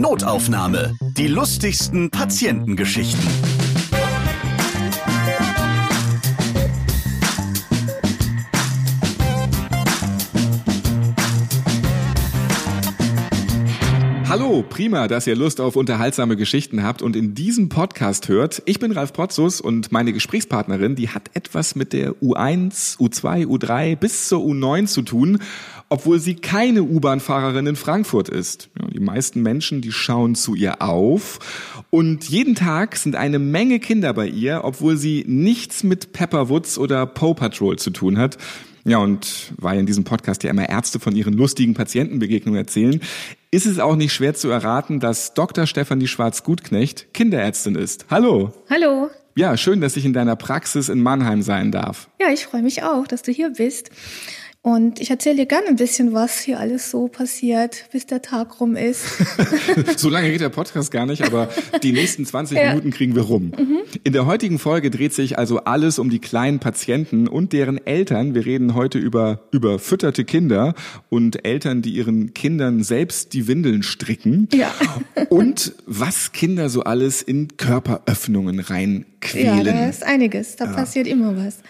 Notaufnahme. Die lustigsten Patientengeschichten. Hallo, prima, dass ihr Lust auf unterhaltsame Geschichten habt und in diesem Podcast hört. Ich bin Ralf Potzus und meine Gesprächspartnerin, die hat etwas mit der U1, U2, U3 bis zur U9 zu tun, obwohl sie keine U-Bahn-Fahrerin in Frankfurt ist. Die meisten Menschen, die schauen zu ihr auf und jeden Tag sind eine Menge Kinder bei ihr, obwohl sie nichts mit Pepperwoods oder Poe Patrol zu tun hat. Ja, und weil in diesem Podcast ja immer Ärzte von ihren lustigen Patientenbegegnungen erzählen, ist es auch nicht schwer zu erraten, dass Dr. Stefanie Schwarz-Gutknecht Kinderärztin ist. Hallo. Hallo. Ja, schön, dass ich in deiner Praxis in Mannheim sein darf. Ja, ich freue mich auch, dass du hier bist. Und ich erzähle dir gerne ein bisschen, was hier alles so passiert, bis der Tag rum ist. so lange geht der Podcast gar nicht, aber die nächsten 20 ja. Minuten kriegen wir rum. Mhm. In der heutigen Folge dreht sich also alles um die kleinen Patienten und deren Eltern. Wir reden heute über überfütterte Kinder und Eltern, die ihren Kindern selbst die Windeln stricken. Ja. und was Kinder so alles in Körperöffnungen reinquälen. Ja, da ist einiges. Da ja. passiert immer was.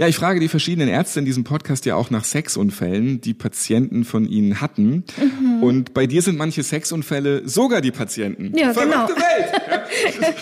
Ja, ich frage die verschiedenen Ärzte in diesem Podcast ja auch nach Sexunfällen, die Patienten von ihnen hatten. Mhm. Und bei dir sind manche Sexunfälle sogar die Patienten. Ja, Verrückte genau. Welt.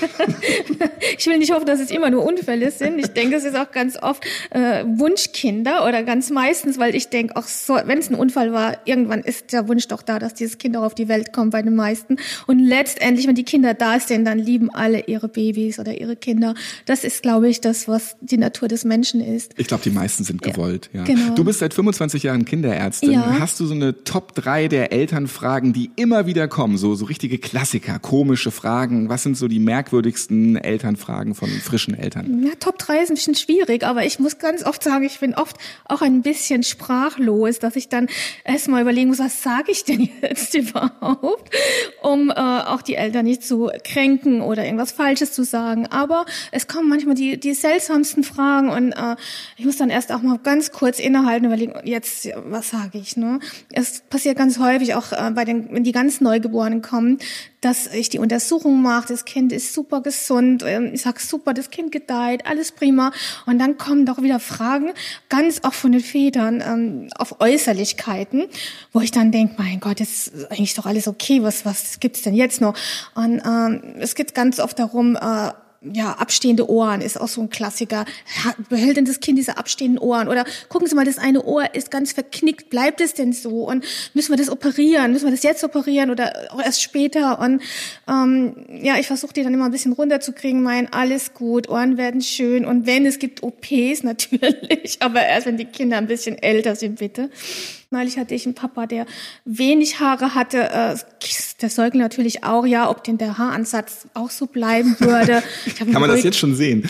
ich will nicht hoffen, dass es immer nur Unfälle sind. Ich denke, es ist auch ganz oft äh, Wunschkinder oder ganz meistens, weil ich denke, auch so, wenn es ein Unfall war, irgendwann ist der Wunsch doch da, dass dieses Kind auch auf die Welt kommt bei den meisten. Und letztendlich, wenn die Kinder da sind, dann lieben alle ihre Babys oder ihre Kinder. Das ist, glaube ich, das, was die Natur des Menschen ist ist. Ich glaube, die meisten sind gewollt. Ja, Genau. Du bist seit 25 Jahren Kinderärztin. Ja. Hast du so eine Top 3 der Elternfragen, die immer wieder kommen? So, so richtige Klassiker, komische Fragen. Was sind so die merkwürdigsten Elternfragen von frischen Eltern? Ja, Top 3 ist ein bisschen schwierig, aber ich muss ganz oft sagen, ich bin oft auch ein bisschen sprachlos, dass ich dann erstmal überlegen muss, was sage ich denn jetzt überhaupt, die Eltern nicht zu kränken oder irgendwas Falsches zu sagen. Aber es kommen manchmal die, die seltsamsten Fragen und äh, ich muss dann erst auch mal ganz kurz innehalten überlegen, jetzt, was sage ich, ne? Es passiert ganz häufig auch äh, bei den, wenn die ganz Neugeborenen kommen, dass ich die Untersuchung mache, das Kind ist super gesund, ähm, ich sag super, das Kind gedeiht, alles prima. Und dann kommen doch wieder Fragen, ganz auch von den Vätern, ähm, auf Äußerlichkeiten, wo ich dann denke, mein Gott, das ist eigentlich doch alles okay, was, was gibt's denn jetzt noch? Und ähm, es geht ganz oft darum, äh, ja, abstehende Ohren ist auch so ein Klassiker. Behält denn das Kind diese abstehenden Ohren? Oder gucken Sie mal, das eine Ohr ist ganz verknickt. Bleibt es denn so? Und müssen wir das operieren? Müssen wir das jetzt operieren oder auch erst später? Und ähm, ja, ich versuche die dann immer ein bisschen runterzukriegen. Mein, alles gut, Ohren werden schön. Und wenn es gibt OPs natürlich, aber erst wenn die Kinder ein bisschen älter sind, bitte. Neulich hatte ich einen Papa, der wenig Haare hatte. Äh, der Säugling natürlich auch, ja, ob denn der Haaransatz auch so bleiben würde. Kann man das jetzt schon sehen?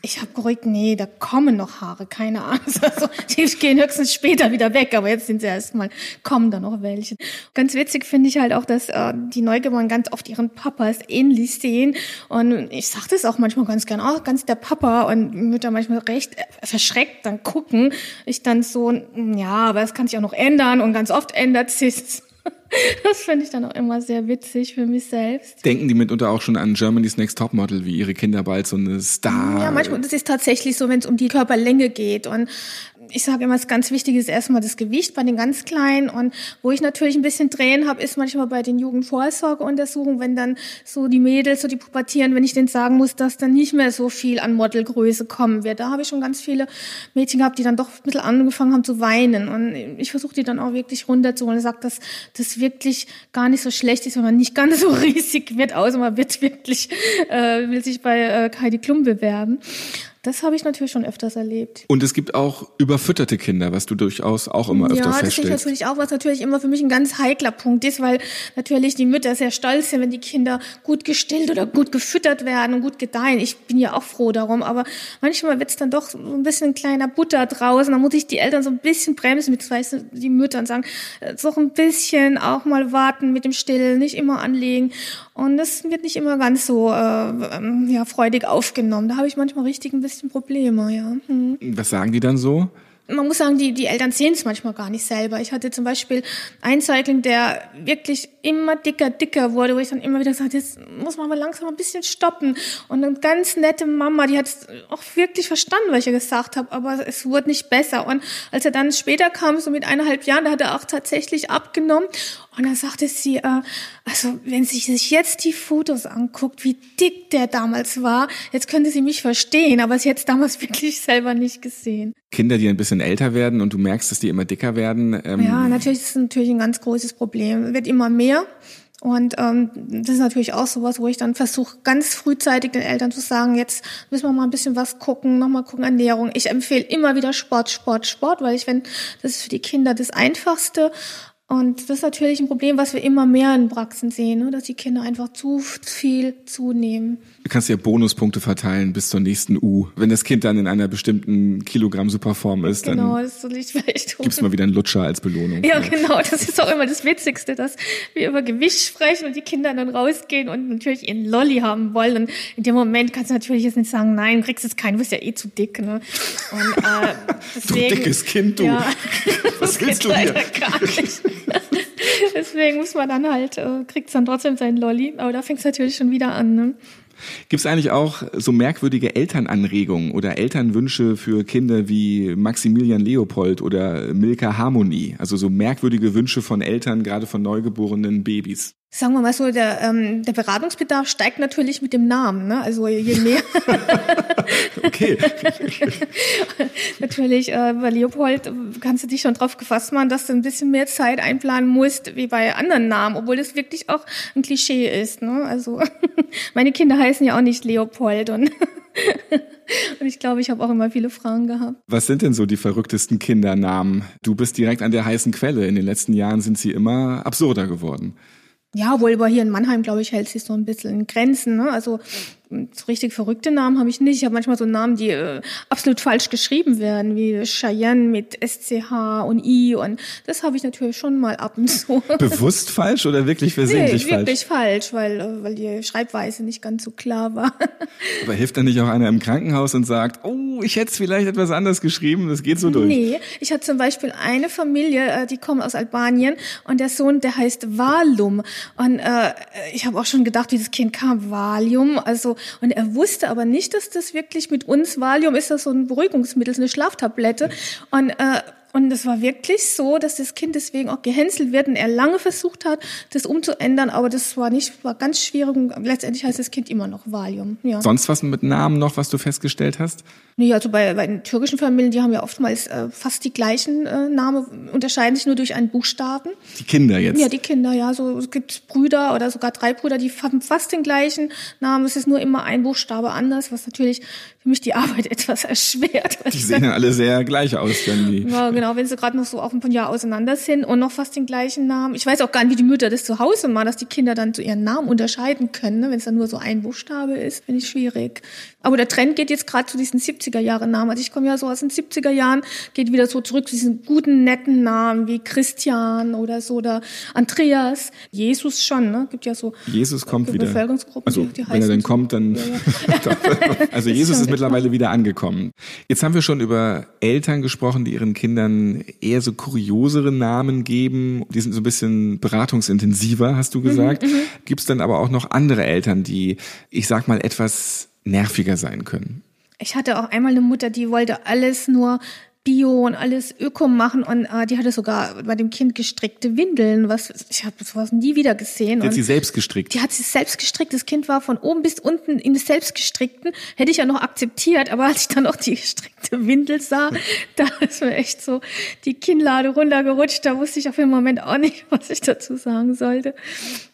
Ich habe geruhigt, nee, da kommen noch Haare, keine Angst. Also, die gehen höchstens später wieder weg, aber jetzt sind sie erstmal, kommen da noch welche. Ganz witzig finde ich halt auch, dass äh, die Neugeborenen ganz oft ihren Papas ähnlich sehen. Und ich sage das auch manchmal ganz gern, auch oh, ganz der Papa und Mütter manchmal recht verschreckt dann gucken. Ich dann so, ja, aber es kann sich auch noch ändern und ganz oft ändert sich Das finde ich dann auch immer sehr witzig für mich selbst. Denken die mitunter auch schon an Germany's Next Topmodel, wie ihre Kinder bald so eine Star? Ja, manchmal, das ist tatsächlich so, wenn es um die Körperlänge geht und ich sage immer, das ganz Wichtige ist erstmal das Gewicht bei den ganz Kleinen. Und wo ich natürlich ein bisschen Tränen habe, ist manchmal bei den Jugendvorsorgeuntersuchungen, wenn dann so die Mädels, so die Pubertieren, wenn ich denen sagen muss, dass dann nicht mehr so viel an Modelgröße kommen wird. Da habe ich schon ganz viele Mädchen gehabt, die dann doch ein bisschen angefangen haben zu weinen. Und ich versuche die dann auch wirklich runterzuholen und sage, dass das wirklich gar nicht so schlecht ist, wenn man nicht ganz so riesig wird, außer man wird wirklich, äh, will sich bei äh, Heidi Klum bewerben. Das habe ich natürlich schon öfters erlebt. Und es gibt auch überfütterte Kinder, was du durchaus auch immer öfter feststellst. Ja, das finde ich natürlich auch, was natürlich immer für mich ein ganz heikler Punkt ist, weil natürlich die Mütter sehr stolz sind, wenn die Kinder gut gestillt oder gut gefüttert werden und gut gedeihen. Ich bin ja auch froh darum, aber manchmal wird es dann doch so ein bisschen ein kleiner Butter draußen. Da muss ich die Eltern so ein bisschen bremsen, beziehungsweise die Mütter und sagen, äh, so ein bisschen auch mal warten mit dem Stillen, nicht immer anlegen. Und das wird nicht immer ganz so äh, ja, freudig aufgenommen. Da habe ich manchmal richtig ein bisschen Probleme, ja. Hm. Was sagen die dann so? man muss sagen, die, die Eltern sehen es manchmal gar nicht selber. Ich hatte zum Beispiel einen Säugling, der wirklich immer dicker, dicker wurde, wo ich dann immer wieder gesagt jetzt muss man aber langsam ein bisschen stoppen. Und eine ganz nette Mama, die hat auch wirklich verstanden, was ich gesagt habe, aber es wurde nicht besser. Und als er dann später kam, so mit eineinhalb Jahren, da hat er auch tatsächlich abgenommen. Und dann sagte sie, äh, also wenn sie sich jetzt die Fotos anguckt, wie dick der damals war, jetzt könnte sie mich verstehen, aber sie hat es damals wirklich selber nicht gesehen. Kinder, die ein bisschen älter werden und du merkst, dass die immer dicker werden. Ähm ja, natürlich ist es natürlich ein ganz großes Problem. Wird immer mehr. Und ähm, das ist natürlich auch sowas, wo ich dann versuche, ganz frühzeitig den Eltern zu sagen, jetzt müssen wir mal ein bisschen was gucken, nochmal gucken, Ernährung. Ich empfehle immer wieder Sport, Sport, Sport, weil ich finde, das ist für die Kinder das Einfachste. Und das ist natürlich ein Problem, was wir immer mehr in Praxen sehen, ne? dass die Kinder einfach zu viel zunehmen. Du kannst ja Bonuspunkte verteilen bis zur nächsten U. Wenn das Kind dann in einer bestimmten Kilogramm Superform ist, genau, dann das soll ich vielleicht gibt's mal wieder einen Lutscher als Belohnung. Ja, vielleicht. genau. Das ist auch immer das Witzigste, dass wir über Gewicht sprechen und die Kinder dann rausgehen und natürlich ihren Lolli haben wollen. Und in dem Moment kannst du natürlich jetzt nicht sagen, nein, kriegst jetzt keinen, du bist ja eh zu dick. Ne? Und, äh, deswegen, du dickes Kind, du. Ja, Was willst du hier? Gar nicht. Deswegen muss man dann halt, äh, kriegt dann trotzdem seinen Lolli. Aber da fängt es natürlich schon wieder an. Ne? Gibt es eigentlich auch so merkwürdige Elternanregungen oder Elternwünsche für Kinder wie Maximilian Leopold oder Milka Harmonie? Also so merkwürdige Wünsche von Eltern, gerade von neugeborenen Babys? Sagen wir mal so, der, ähm, der Beratungsbedarf steigt natürlich mit dem Namen. Ne? Also je mehr. okay. natürlich, äh, bei Leopold kannst du dich schon drauf gefasst machen, dass du ein bisschen mehr Zeit einplanen musst, wie bei anderen Namen, obwohl das wirklich auch ein Klischee ist. Ne? Also meine Kinder heißen ja auch nicht Leopold und Und ich glaube, ich habe auch immer viele Fragen gehabt. Was sind denn so die verrücktesten Kindernamen? Du bist direkt an der heißen Quelle. In den letzten Jahren sind sie immer absurder geworden. Ja, wohl aber hier in Mannheim, glaube ich, hält sich so ein bisschen in Grenzen. Ne? Also so richtig verrückte Namen habe ich nicht. Ich habe manchmal so Namen, die äh, absolut falsch geschrieben werden, wie Cheyenne mit SCH und I und das habe ich natürlich schon mal ab und zu. Bewusst falsch oder wirklich versehentlich nee, wirklich falsch? weil, äh, weil die Schreibweise nicht ganz so klar war. Aber hilft dann nicht auch einer im Krankenhaus und sagt, oh, ich hätte es vielleicht etwas anders geschrieben, das geht so durch? Nee, ich hatte zum Beispiel eine Familie, äh, die kommt aus Albanien und der Sohn, der heißt Valum und äh, ich habe auch schon gedacht, wie das Kind kam, Valium, also und er wusste aber nicht, dass das wirklich mit uns Valium ist das so ein Beruhigungsmittel, so eine Schlaftablette. Und äh, und es war wirklich so, dass das Kind deswegen auch gehänselt wird und er lange versucht hat, das umzuändern, aber das war nicht, war ganz schwierig und letztendlich heißt das Kind immer noch Valium. Ja. Sonst was mit Namen noch, was du festgestellt hast? Nee, also bei, bei den türkischen Familien, die haben ja oftmals äh, fast die gleichen äh, Namen, unterscheiden sich nur durch einen Buchstaben. Die Kinder jetzt? Ja, die Kinder, ja. So, es gibt Brüder oder sogar drei Brüder, die haben fast den gleichen Namen. Es ist nur immer ein Buchstabe anders, was natürlich für mich die Arbeit etwas erschwert. Die sehen ja alle sehr gleich aus, wenn die. Ja, genau, wenn sie gerade noch so auf ein Jahr auseinander sind und noch fast den gleichen Namen. Ich weiß auch gar nicht, wie die Mütter das zu Hause machen, dass die Kinder dann zu ihren Namen unterscheiden können, ne? wenn es dann nur so ein Buchstabe ist, finde ich schwierig. Aber der Trend geht jetzt gerade zu diesen 70er Jahre Namen. Also ich komme ja so aus den 70er Jahren, geht wieder so zurück zu diesen guten, netten Namen wie Christian oder so oder Andreas. Jesus schon, ne? Gibt ja so Jesus kommt wieder. Bevölkerungsgruppen, also, die, die wenn er dann kommt, dann. Ja, ja. also Jesus ist mittlerweile wieder angekommen. Jetzt haben wir schon über Eltern gesprochen, die ihren Kindern eher so kuriosere Namen geben. Die sind so ein bisschen beratungsintensiver, hast du gesagt. Mhm, mhm. Gibt es dann aber auch noch andere Eltern, die, ich sag mal, etwas nerviger sein können? Ich hatte auch einmal eine Mutter, die wollte alles nur Bio und alles Öko machen und äh, die hatte sogar bei dem Kind gestrickte Windeln, was ich habe sowas nie wieder gesehen. Die hat sie selbst gestrickt. Die hat sie selbst gestrickt. Das Kind war von oben bis unten in das selbstgestrickten. Hätte ich ja noch akzeptiert, aber als ich dann noch die gestrickte Windel sah, da ist mir echt so die Kinnlade runtergerutscht. Da wusste ich auf den Moment auch nicht, was ich dazu sagen sollte.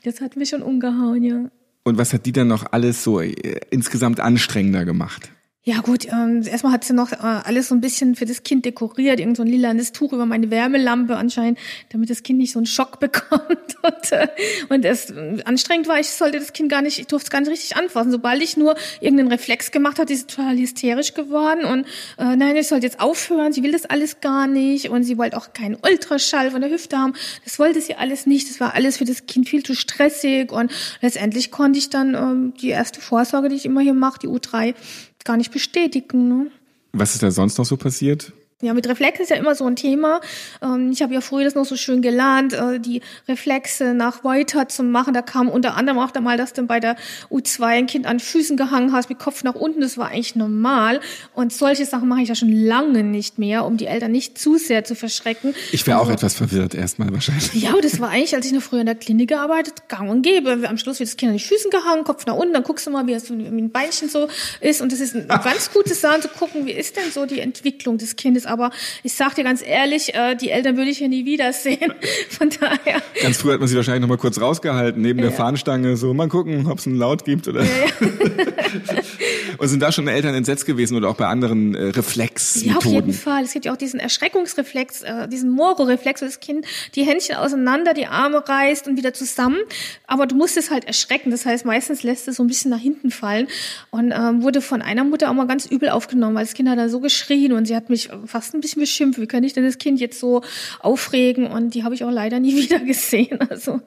Das hat mich schon umgehauen, ja. Und was hat die dann noch alles so äh, insgesamt anstrengender gemacht? Ja gut, ähm, erstmal hat sie noch äh, alles so ein bisschen für das Kind dekoriert, irgend so ein lilanes Tuch über meine Wärmelampe anscheinend, damit das Kind nicht so einen Schock bekommt. Und, äh, und es äh, anstrengend war, ich sollte das Kind gar nicht, ich durfte es gar nicht richtig anfassen. Sobald ich nur irgendeinen Reflex gemacht habe, ist sie total hysterisch geworden und äh, nein, ich sollte jetzt aufhören, sie will das alles gar nicht und sie wollte auch keinen Ultraschall von der Hüfte haben. Das wollte sie alles nicht, das war alles für das Kind viel zu stressig und letztendlich konnte ich dann ähm, die erste Vorsorge, die ich immer hier mache, die U3, gar nicht bestätigen. Ne? Was ist da sonst noch so passiert? Ja, mit Reflex ist ja immer so ein Thema. Ähm, ich habe ja früher das noch so schön gelernt, äh, die Reflexe nach weiter zu machen. Da kam unter anderem auch da mal, dass du bei der U2 ein Kind an Füßen gehangen hast, mit Kopf nach unten. Das war eigentlich normal. Und solche Sachen mache ich ja schon lange nicht mehr, um die Eltern nicht zu sehr zu verschrecken. Ich wäre auch also etwas verwirrt erstmal wahrscheinlich. Ja, das war eigentlich, als ich noch früher in der Klinik gearbeitet, gang und gäbe. Am Schluss wird das Kind an die Füßen gehangen, Kopf nach unten, dann guckst du mal, wie es mit dem Beinchen so ist. Und das ist ein Ach. ganz gutes Sachen zu gucken, wie ist denn so die Entwicklung des Kindes aber ich sag dir ganz ehrlich, äh, die Eltern würde ich hier nie wiedersehen. Von daher. Ganz früh hat man sie wahrscheinlich noch mal kurz rausgehalten, neben ja. der Fahnenstange, so mal gucken, ob es einen Laut gibt oder. Ja, ja. Und sind da schon Eltern entsetzt gewesen oder auch bei anderen äh, Reflexmethoden? Ja, auf jeden Fall. Es gibt ja auch diesen Erschreckungsreflex, äh, diesen Moro-Reflex, wo das Kind die Händchen auseinander, die Arme reißt und wieder zusammen. Aber du musst es halt erschrecken. Das heißt, meistens lässt es so ein bisschen nach hinten fallen. Und ähm, wurde von einer Mutter auch mal ganz übel aufgenommen, weil das Kind hat da so geschrien und sie hat mich fast ein bisschen beschimpft. Wie kann ich denn das Kind jetzt so aufregen? Und die habe ich auch leider nie wieder gesehen. Also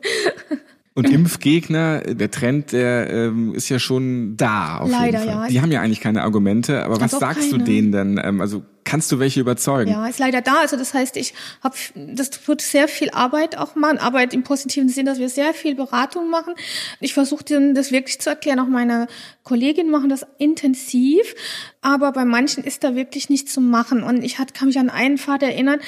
und Impfgegner, der Trend, der ähm, ist ja schon da. Auf Leider, jeden Fall. ja. Die haben ja eigentlich keine Argumente, aber was sagst keine. du denen denn? Ähm, also kannst du welche überzeugen? Ja, ist leider da. Also das heißt, ich habe, das wird sehr viel Arbeit auch machen. Arbeit im positiven Sinn, dass wir sehr viel Beratung machen. Ich versuche denen das wirklich zu erklären. Auch meine Kolleginnen machen das intensiv, aber bei manchen ist da wirklich nichts zu machen. Und ich hat, kann mich an einen Vater erinnern,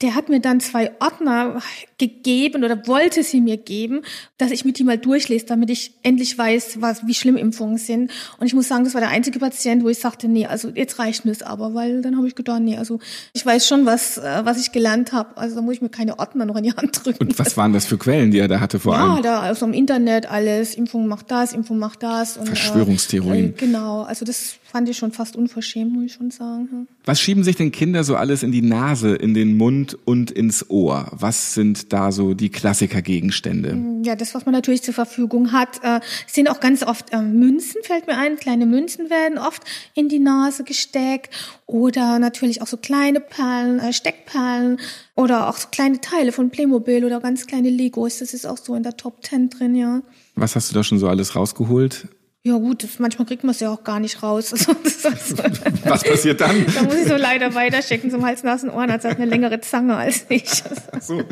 der hat mir dann zwei Ordner gegeben oder wollte sie mir geben, dass ich mit ihm mal durchlese, damit ich endlich weiß, was, wie schlimm Impfungen sind. Und ich muss sagen, das war der einzige Patient, wo ich sagte, nee, also jetzt reicht mir es aber, weil dann habe ich gedacht, nee, also ich weiß schon, was, äh, was ich gelernt habe. Also da muss ich mir keine Ordner noch in die Hand drücken. Und was waren das für Quellen, die er da hatte vor allem? Ja, da also im Internet alles, Impfung macht das, Impfung macht das. Und, Verschwörungstheorien. Äh, genau, also das fand ich schon fast unverschämt, muss ich schon sagen. Was schieben sich denn Kinder so alles in die Nase, in den Mund und ins Ohr? Was sind da so die Klassikergegenstände? Ja, das, was man natürlich zur Verfügung hat, äh, sind auch ganz oft äh, Münzen, fällt mir ein. Kleine Münzen werden oft in die Nase gesteckt oder natürlich auch so kleine Perlen, äh, Steckperlen oder auch so kleine Teile von Playmobil oder ganz kleine Legos. Das ist auch so in der Top Ten drin, ja. Was hast du da schon so alles rausgeholt? Ja gut, manchmal kriegt man es ja auch gar nicht raus. Also, Was passiert dann? Da muss ich so leider weiterschicken zum Hals, Nasen, Ohren. Als hat eine längere Zange als ich. So.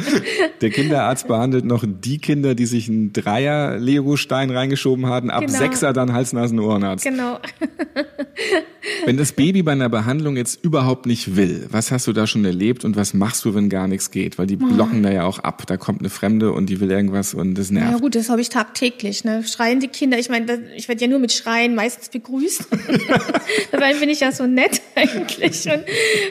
Der Kinderarzt behandelt noch die Kinder, die sich einen Dreier Lego-Stein reingeschoben hatten, ab genau. Sechser dann Hals, Nasen, Ohrenarzt. Genau. Wenn das Baby bei einer Behandlung jetzt überhaupt nicht will, was hast du da schon erlebt und was machst du, wenn gar nichts geht? Weil die blocken da ja auch ab. Da kommt eine Fremde und die will irgendwas und das nervt. Ja gut, das habe ich tagtäglich. Ne? Schreien die Kinder. Ich meine, ich werde ja nur mit Schreien meistens begrüßt. Dabei bin ich ja so nett eigentlich und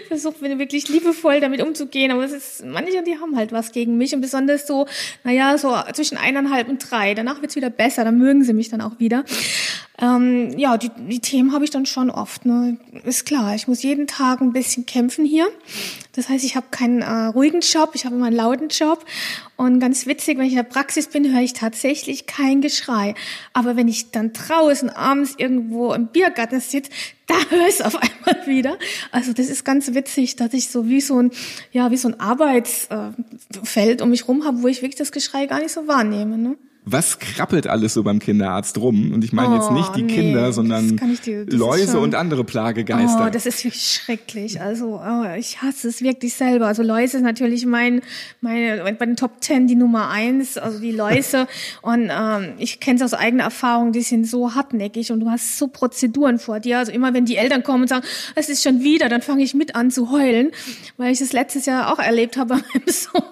versuche wirklich liebevoll damit umzugehen. Aber es ist, manche, die haben halt was gegen mich und besonders so, naja, so zwischen eineinhalb und drei. Danach wird's wieder besser, dann mögen sie mich dann auch wieder. Ähm, ja, die, die Themen habe ich dann schon oft. Ne? Ist klar, ich muss jeden Tag ein bisschen kämpfen hier. Das heißt, ich habe keinen äh, ruhigen Job, ich habe immer einen lauten Job. Und ganz witzig, wenn ich in der Praxis bin, höre ich tatsächlich kein Geschrei. Aber wenn ich dann draußen abends irgendwo im Biergarten sitze, da höre ich es auf einmal wieder. Also das ist ganz witzig, dass ich so wie so ein, ja, wie so ein Arbeitsfeld um mich rum habe, wo ich wirklich das Geschrei gar nicht so wahrnehme. Ne? Was krabbelt alles so beim Kinderarzt rum? Und ich meine oh, jetzt nicht die nee, Kinder, sondern dir, Läuse und andere Plagegeister. Oh, das ist wirklich schrecklich. Also oh, ich hasse es wirklich selber. Also Läuse ist natürlich mein, meine, bei den Top Ten die Nummer eins, also die Läuse. und ähm, ich kenne es aus eigener Erfahrung, die sind so hartnäckig und du hast so Prozeduren vor dir. Also immer wenn die Eltern kommen und sagen, es ist schon wieder, dann fange ich mit an zu heulen, weil ich das letztes Jahr auch erlebt habe bei meinem Sohn.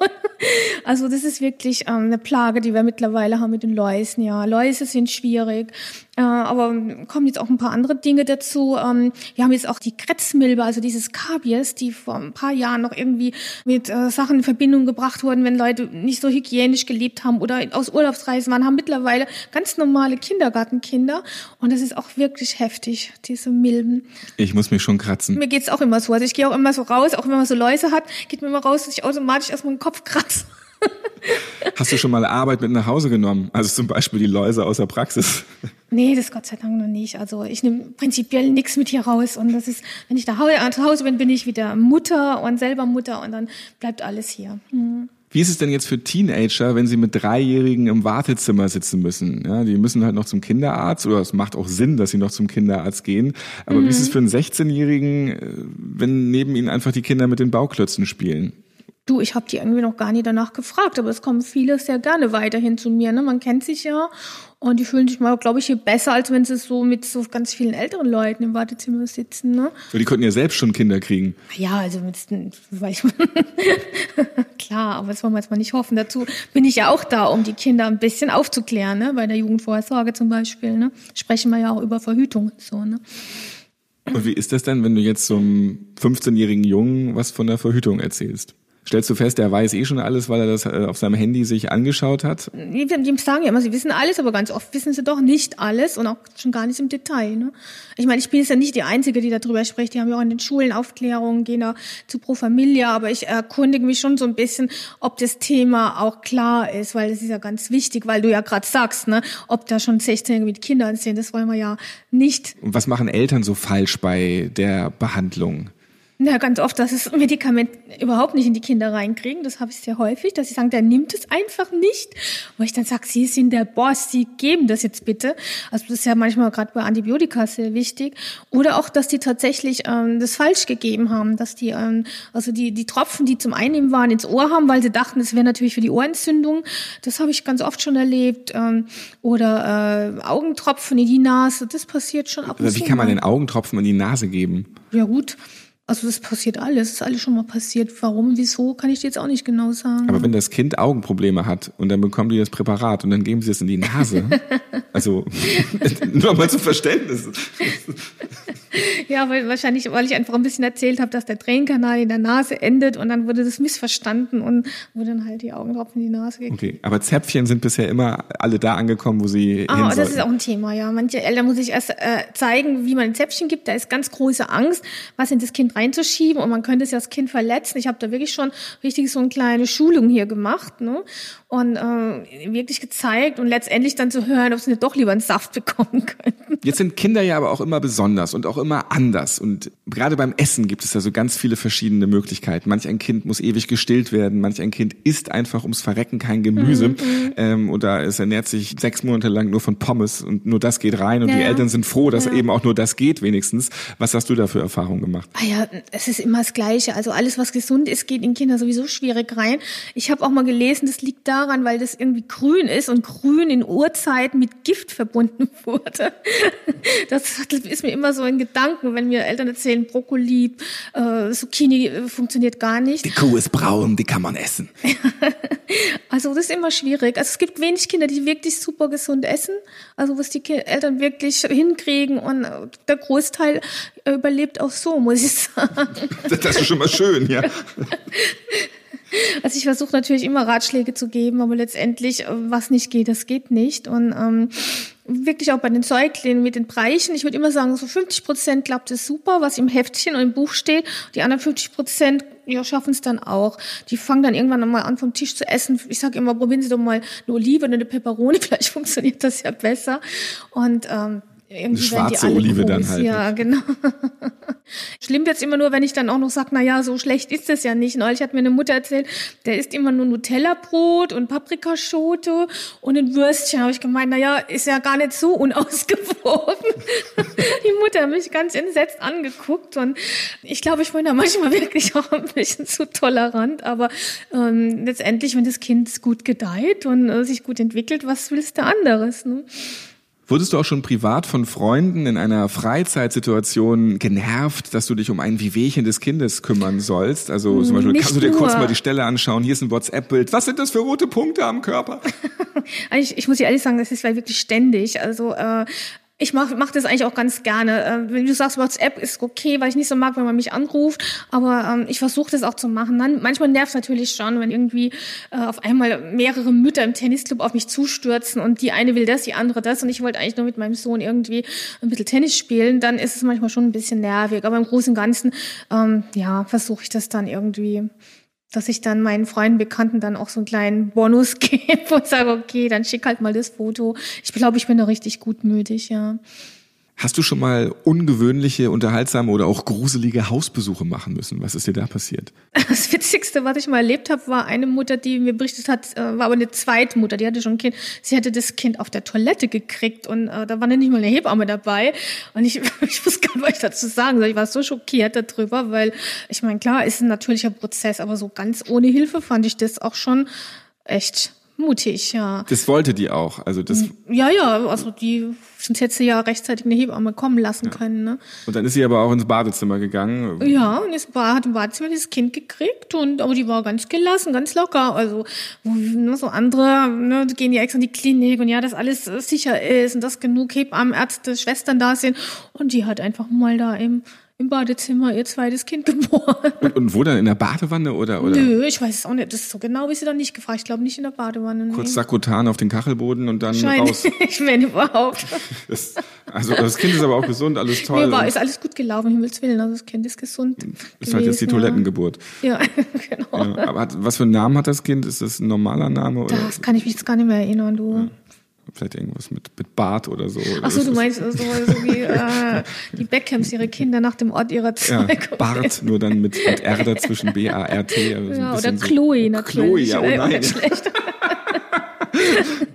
Also das ist wirklich ähm, eine Plage, die wir mittlerweile haben haben mit den Läusen. Ja, Läuse sind schwierig. Äh, aber kommen jetzt auch ein paar andere Dinge dazu. Ähm, wir haben jetzt auch die Kretzmilbe, also dieses Kabies, die vor ein paar Jahren noch irgendwie mit äh, Sachen in Verbindung gebracht wurden, wenn Leute nicht so hygienisch gelebt haben oder aus Urlaubsreisen waren, haben mittlerweile ganz normale Kindergartenkinder. Und das ist auch wirklich heftig, diese Milben. Ich muss mich schon kratzen. Mir geht's auch immer so. Also ich gehe auch immer so raus, auch wenn man so Läuse hat, geht mir immer raus, dass ich automatisch erstmal den Kopf kratze. Hast du schon mal Arbeit mit nach Hause genommen? Also zum Beispiel die Läuse aus der Praxis? Nee, das Gott sei Dank noch nicht. Also ich nehme prinzipiell nichts mit hier raus. Und das ist, wenn ich da zu Hause bin, bin ich wieder Mutter und selber Mutter und dann bleibt alles hier. Mhm. Wie ist es denn jetzt für Teenager, wenn sie mit Dreijährigen im Wartezimmer sitzen müssen? Ja, die müssen halt noch zum Kinderarzt oder es macht auch Sinn, dass sie noch zum Kinderarzt gehen. Aber mhm. wie ist es für einen 16-Jährigen, äh, wenn neben ihnen einfach die Kinder mit den Bauklötzen spielen? Du, ich habe die irgendwie noch gar nie danach gefragt, aber es kommen viele sehr gerne weiterhin zu mir. Ne? Man kennt sich ja und die fühlen sich mal, glaube ich, hier besser, als wenn sie so mit so ganz vielen älteren Leuten im Wartezimmer sitzen. Ne? So, die konnten ja selbst schon Kinder kriegen. Ja, also mit, weiß klar, aber das wollen wir jetzt mal nicht hoffen. Dazu bin ich ja auch da, um die Kinder ein bisschen aufzuklären, ne? bei der Jugendvorsorge zum Beispiel. Ne? Sprechen wir ja auch über Verhütung und so. Ne? Und wie ist das denn, wenn du jetzt so einem 15-jährigen Jungen was von der Verhütung erzählst? Stellst du fest, er weiß eh schon alles, weil er das äh, auf seinem Handy sich angeschaut hat? Die, die sagen ja immer, sie wissen alles, aber ganz oft wissen sie doch nicht alles und auch schon gar nicht im Detail. Ne? Ich meine, ich bin jetzt ja nicht die Einzige, die darüber spricht. Die haben ja auch in den Schulen Aufklärungen, gehen da zu Pro Familia, aber ich erkundige mich schon so ein bisschen, ob das Thema auch klar ist, weil das ist ja ganz wichtig, weil du ja gerade sagst, ne, ob da schon 16 mit Kindern sind, das wollen wir ja nicht. Und was machen Eltern so falsch bei der Behandlung? Ja, ganz oft, dass es Medikament überhaupt nicht in die Kinder reinkriegen. Das habe ich sehr häufig, dass sie sagen, der nimmt es einfach nicht. Wo ich dann sage, sie sind der Boss, sie geben das jetzt bitte. Also das ist ja manchmal gerade bei Antibiotika sehr wichtig. Oder auch, dass die tatsächlich ähm, das falsch gegeben haben, dass die ähm, also die die Tropfen, die zum Einnehmen waren, ins Ohr haben, weil sie dachten, es wäre natürlich für die Ohrentzündung. Das habe ich ganz oft schon erlebt. Ähm, oder äh, Augentropfen in die Nase. Das passiert schon ab und zu. Wie kann man den Augentropfen in die Nase geben? Ja gut. Also das passiert alles, das ist alles schon mal passiert. Warum, wieso, kann ich dir jetzt auch nicht genau sagen. Aber wenn das Kind Augenprobleme hat und dann bekommen die das Präparat und dann geben sie es in die Nase, also nur mal zum Verständnis. ja, weil wahrscheinlich, weil ich einfach ein bisschen erzählt habe, dass der Tränenkanal in der Nase endet und dann wurde das missverstanden und wurde dann halt die Augentropfen in die Nase gegeben. Okay, aber Zäpfchen sind bisher immer alle da angekommen, wo sie Ah, hin das ist auch ein Thema, ja. Manche Eltern muss ich erst äh, zeigen, wie man ein Zäpfchen gibt. Da ist ganz große Angst, was in das Kind reinzuschieben und man könnte es ja das Kind verletzen. Ich habe da wirklich schon richtig so eine kleine Schulung hier gemacht ne? und äh, wirklich gezeigt und letztendlich dann zu hören, ob sie nicht doch lieber einen Saft bekommen könnten. Jetzt sind Kinder ja aber auch immer besonders und auch immer anders und gerade beim Essen gibt es ja so ganz viele verschiedene Möglichkeiten. Manch ein Kind muss ewig gestillt werden, manch ein Kind isst einfach ums Verrecken kein Gemüse mhm. ähm, oder es ernährt sich sechs Monate lang nur von Pommes und nur das geht rein und ja, die Eltern sind froh, dass ja. eben auch nur das geht wenigstens. Was hast du da für Erfahrungen gemacht? Ah ja, es ist immer das Gleiche. Also alles, was gesund ist, geht in Kinder sowieso schwierig rein. Ich habe auch mal gelesen, das liegt daran, weil das irgendwie grün ist und grün in Urzeiten mit Gift verbunden wurde. Das ist mir immer so in Gedanken, wenn mir Eltern erzählen, Brokkoli, äh, Zucchini äh, funktioniert gar nicht. Die Kuh ist braun, die kann man essen. also das ist immer schwierig. Also es gibt wenig Kinder, die wirklich super gesund essen. Also was die Eltern wirklich hinkriegen und der Großteil überlebt auch so, muss ich sagen. Das ist schon mal schön, ja. Also ich versuche natürlich immer Ratschläge zu geben, aber letztendlich, äh, was nicht geht, das geht nicht. Und ähm, wirklich auch bei den Säuglingen mit den Bereichen, ich würde immer sagen, so 50 Prozent klappt es super, was im Heftchen und im Buch steht. Die anderen 50 Prozent ja, schaffen es dann auch. Die fangen dann irgendwann mal an, vom Tisch zu essen. Ich sage immer, probieren Sie doch mal eine Olive oder eine Peperone, vielleicht funktioniert das ja besser. Und ähm, irgendwie schwarze Olive groß. dann halt. Ja, genau. Schlimm wird's immer nur, wenn ich dann auch noch sage, na ja, so schlecht ist das ja nicht. Neulich hat mir eine Mutter erzählt, der isst immer nur Nutella-Brot und Paprikaschote und ein Würstchen. Habe ich gemeint, na ja, ist ja gar nicht so unausgewogen. Die Mutter hat mich ganz entsetzt angeguckt und ich glaube, ich bin da manchmal wirklich auch ein bisschen zu tolerant. Aber ähm, letztendlich, wenn das Kind gut gedeiht und äh, sich gut entwickelt, was willst du anderes? Ne? Wurdest du auch schon privat von Freunden in einer Freizeitsituation genervt, dass du dich um ein Wehwehchen des Kindes kümmern sollst? Also zum Beispiel, Nicht kannst du dir nur. kurz mal die Stelle anschauen, hier ist ein WhatsApp-Bild. Was sind das für rote Punkte am Körper? ich, ich muss dir ehrlich sagen, das ist wirklich ständig. Also äh, ich mache mach das eigentlich auch ganz gerne. Äh, wenn du sagst, WhatsApp ist okay, weil ich nicht so mag, wenn man mich anruft, aber ähm, ich versuche das auch zu machen. Dann, manchmal nervt es natürlich schon, wenn irgendwie äh, auf einmal mehrere Mütter im Tennisclub auf mich zustürzen und die eine will das, die andere das und ich wollte eigentlich nur mit meinem Sohn irgendwie ein bisschen Tennis spielen, dann ist es manchmal schon ein bisschen nervig. Aber im Großen und Ganzen, ähm, ja, versuche ich das dann irgendwie dass ich dann meinen Freunden, Bekannten dann auch so einen kleinen Bonus gebe und sage, okay, dann schick halt mal das Foto. Ich glaube, ich bin da richtig gutmütig, ja. Hast du schon mal ungewöhnliche, unterhaltsame oder auch gruselige Hausbesuche machen müssen? Was ist dir da passiert? Das Witzigste, was ich mal erlebt habe, war eine Mutter, die mir berichtet hat, äh, war aber eine Zweitmutter, die hatte schon ein Kind. Sie hatte das Kind auf der Toilette gekriegt und äh, da war nicht mal eine Hebamme dabei. Und ich, ich wusste gar nicht, was ich dazu sagen soll. Ich war so schockiert darüber, weil ich meine, klar, ist ein natürlicher Prozess, aber so ganz ohne Hilfe fand ich das auch schon echt mutig, ja. Das wollte die auch, also das. Ja, ja, also die, sonst hätte sie ja rechtzeitig eine Hebamme kommen lassen ja. können, ne. Und dann ist sie aber auch ins Badezimmer gegangen. Ja, und ist, hat im Badezimmer dieses Kind gekriegt und, aber die war ganz gelassen, ganz locker, also, wo, ne, so andere, ne, die gehen ja extra in die Klinik und ja, dass alles sicher ist und dass genug Hebammen, Ärzte, Schwestern da sind und die hat einfach mal da im, im Badezimmer ihr zweites Kind geboren. Und, und wo dann? In der Badewanne oder? oder? Nö, ich weiß es auch nicht. Das ist so genau, wie sie dann nicht gefragt. Ich glaube nicht in der Badewanne. Nee. Kurz Sakotan auf den Kachelboden und dann raus. ich meine überhaupt. Das, also das Kind ist aber auch gesund, alles toll. Nee, war, ist alles gut gelaufen, Himmels Willen. Also das Kind ist gesund. Ist gewesen, halt jetzt die Toilettengeburt. Ja, genau. Ja, aber hat, was für einen Namen hat das Kind? Ist das ein normaler Name? Oder? Das kann ich mich jetzt gar nicht mehr erinnern, du. Ja. Vielleicht irgendwas mit, mit Bart oder so. Ach so, du meinst so, so wie äh, die Beckhams ihre Kinder nach dem Ort ihrer Zeugung. Ja, Bart, nur dann mit, mit R dazwischen, B-A-R-T. Also ja, oder Chloe so. natürlich. Chloe, ja, oh nein.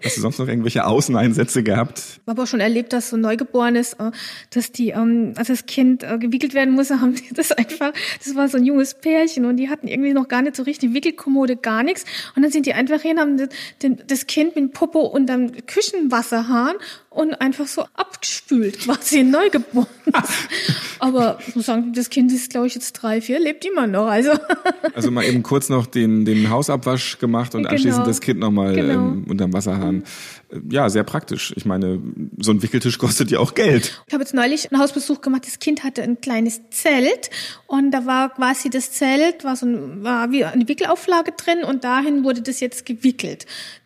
Hast du sonst noch irgendwelche Außeneinsätze gehabt? Ich habe auch schon erlebt, dass so Neugeborenes, äh, dass die, ähm, als das Kind äh, gewickelt werden musste, haben die das einfach, das war so ein junges Pärchen und die hatten irgendwie noch gar nicht so richtig Wickelkommode, gar nichts. Und dann sind die einfach hin, haben das Kind mit Popo und dann Küchenwasserhahn und einfach so abgespült, quasi neugeboren. Aber ich muss sagen, das Kind ist, glaube ich, jetzt drei, vier, lebt immer noch. Also, also mal eben kurz noch den, den Hausabwasch gemacht und genau. anschließend das Kind nochmal genau. ähm, unterm Wasserhahn. Ja, sehr praktisch. Ich meine, so ein Wickeltisch kostet ja auch Geld. Ich habe jetzt neulich einen Hausbesuch gemacht. Das Kind hatte ein kleines Zelt und da war quasi das Zelt, war so ein, war wie eine Wickelauflage drin und dahin wurde das jetzt gewickelt.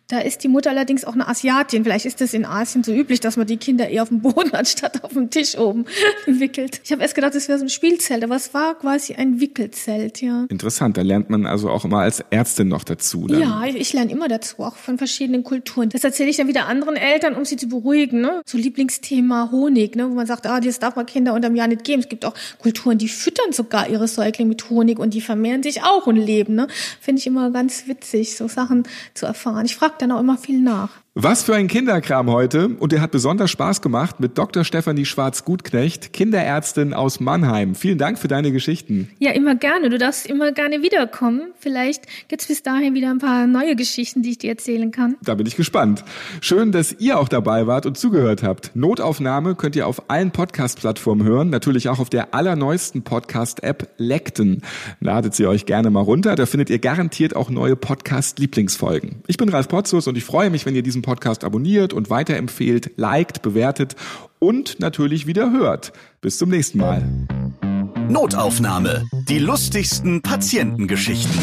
Da ist die Mutter allerdings auch eine Asiatin. Vielleicht ist das in Asien so üblich, dass man die Kinder eher auf dem Boden anstatt auf dem Tisch oben wickelt. Ich habe erst gedacht, das wäre so ein Spielzelt, aber es war quasi ein Wickelzelt, ja. Interessant, da lernt man also auch immer als Ärztin noch dazu. Dann. Ja, ich lerne immer dazu, auch von verschiedenen Kulturen. Das erzähle ich dann wieder anderen Eltern, um sie zu beruhigen. Ne? So Lieblingsthema Honig, ne? wo man sagt, ah, das darf man Kinder unterm Jahr nicht geben. Es gibt auch Kulturen, die füttern sogar ihre Säuglinge mit Honig und die vermehren sich auch und leben. Ne? Finde ich immer ganz witzig, so Sachen zu erfahren. Ich frage dann auch immer viel nach. Was für ein Kinderkram heute und der hat besonders Spaß gemacht mit Dr. Stefanie Schwarz-Gutknecht, Kinderärztin aus Mannheim. Vielen Dank für deine Geschichten. Ja, immer gerne. Du darfst immer gerne wiederkommen. Vielleicht gibt's bis dahin wieder ein paar neue Geschichten, die ich dir erzählen kann. Da bin ich gespannt. Schön, dass ihr auch dabei wart und zugehört habt. Notaufnahme könnt ihr auf allen Podcast-Plattformen hören, natürlich auch auf der allerneuesten Podcast-App Lekten. Ladet sie euch gerne mal runter, da findet ihr garantiert auch neue Podcast-Lieblingsfolgen. Ich bin Ralf Potzus und ich freue mich, wenn ihr diesen Podcast abonniert und weiterempfehlt, liked, bewertet und natürlich wieder hört. Bis zum nächsten Mal. Notaufnahme. Die lustigsten Patientengeschichten.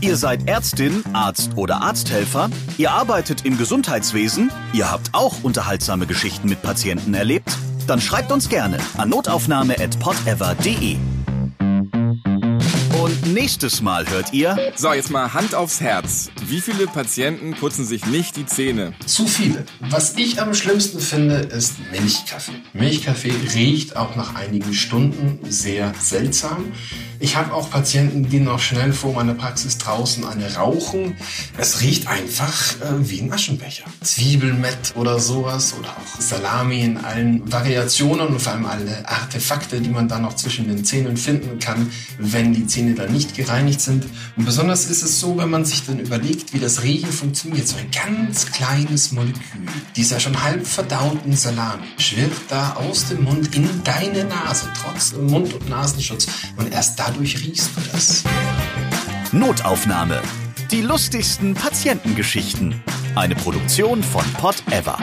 Ihr seid Ärztin, Arzt oder Arzthelfer, ihr arbeitet im Gesundheitswesen, ihr habt auch unterhaltsame Geschichten mit Patienten erlebt, dann schreibt uns gerne an notaufnahme@podever.de. Und nächstes Mal hört ihr. So, jetzt mal Hand aufs Herz. Wie viele Patienten putzen sich nicht die Zähne? Zu viele. Was ich am schlimmsten finde, ist Milchkaffee. Milchkaffee riecht auch nach einigen Stunden sehr seltsam. Ich habe auch Patienten, die noch schnell vor meiner Praxis draußen eine rauchen. Es riecht einfach äh, wie ein Aschenbecher. Zwiebelmett oder sowas oder auch Salami in allen Variationen und vor allem alle Artefakte, die man dann noch zwischen den Zähnen finden kann, wenn die Zähne dann nicht gereinigt sind. Und besonders ist es so, wenn man sich dann überlegt, wie das Riechen funktioniert. So ein ganz kleines Molekül dieser schon halb verdauten Salami schwirrt da aus dem Mund in deine Nase, trotz Mund- und Nasenschutz. Und erst da Dadurch riechst du das. Notaufnahme. Die lustigsten Patientengeschichten. Eine Produktion von Pot Ever.